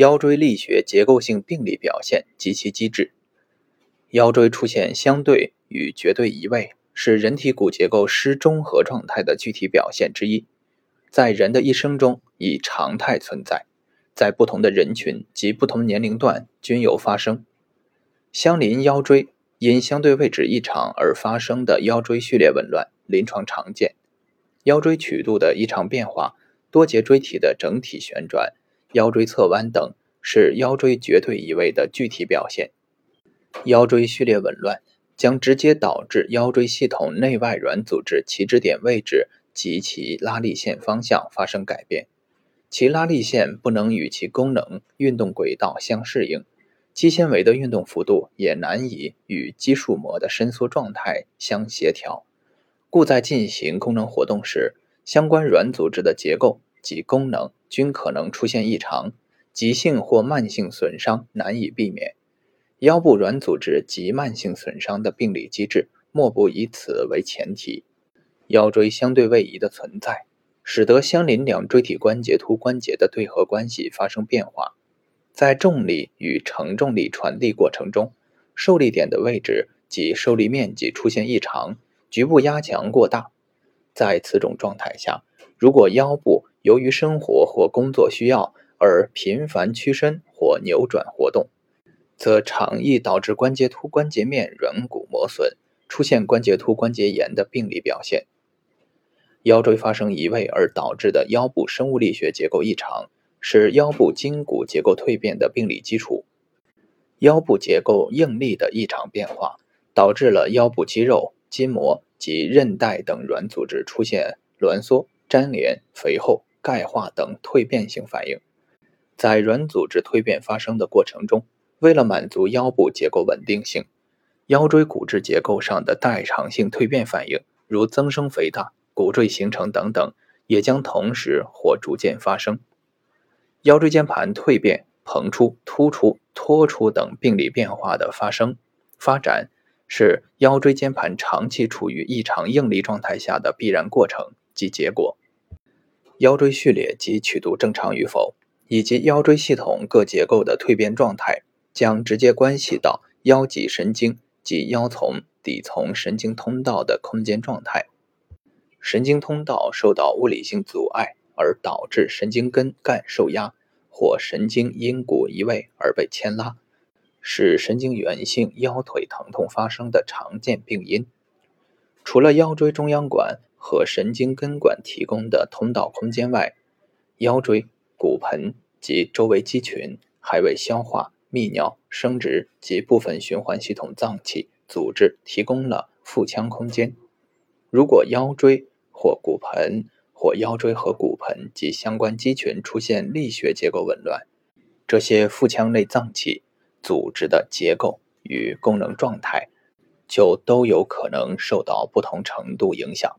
腰椎力学结构性病理表现及其机制。腰椎出现相对与绝对移位，是人体骨结构失中和状态的具体表现之一，在人的一生中以常态存在，在不同的人群及不同年龄段均有发生。相邻腰椎因相对位置异常而发生的腰椎序列紊乱，临床常见。腰椎曲度的异常变化、多节椎体的整体旋转、腰椎侧弯等，是腰椎绝对移位的具体表现。腰椎序列紊乱将直接导致腰椎系统内外软组织起止点位置及其拉力线方向发生改变，其拉力线不能与其功能运动轨道相适应。肌纤维的运动幅度也难以与肌束膜的伸缩状态相协调，故在进行功能活动时，相关软组织的结构及功能均可能出现异常，急性或慢性损伤难以避免。腰部软组织及慢性损伤的病理机制，莫不以此为前提。腰椎相对位移的存在，使得相邻两椎体关节突关节的对合关系发生变化。在重力与承重力传递过程中，受力点的位置及受力面积出现异常，局部压强过大。在此种状态下，如果腰部由于生活或工作需要而频繁屈伸或扭转活动，则常易导致关节突关节面软骨磨损，出现关节突关节炎的病理表现。腰椎发生移位而导致的腰部生物力学结构异常。是腰部筋骨结构蜕变的病理基础。腰部结构应力的异常变化，导致了腰部肌肉、筋膜及韧带等软组织出现挛缩、粘连、肥厚、钙化等蜕变性反应。在软组织蜕变发生的过程中，为了满足腰部结构稳定性，腰椎骨质结构上的代偿性蜕变反应，如增生肥大、骨赘形成等等，也将同时或逐渐发生。腰椎间盘蜕变、膨出、突出、脱出等病理变化的发生、发展，是腰椎间盘长期处于异常应力状态下的必然过程及结果。腰椎序列及曲度正常与否，以及腰椎系统各结构的蜕变状态，将直接关系到腰脊神经及腰丛底丛神经通道的空间状态。神经通道受到物理性阻碍。而导致神经根干受压，或神经因骨移位而被牵拉，是神经源性腰腿疼痛发生的常见病因。除了腰椎中央管和神经根管提供的通道空间外，腰椎、骨盆及周围肌群还为消化、泌尿、生殖及部分循环系统脏器组织提供了腹腔空间。如果腰椎或骨盆，或腰椎和骨盆及相关肌群出现力学结构紊乱，这些腹腔内脏器组织的结构与功能状态就都有可能受到不同程度影响。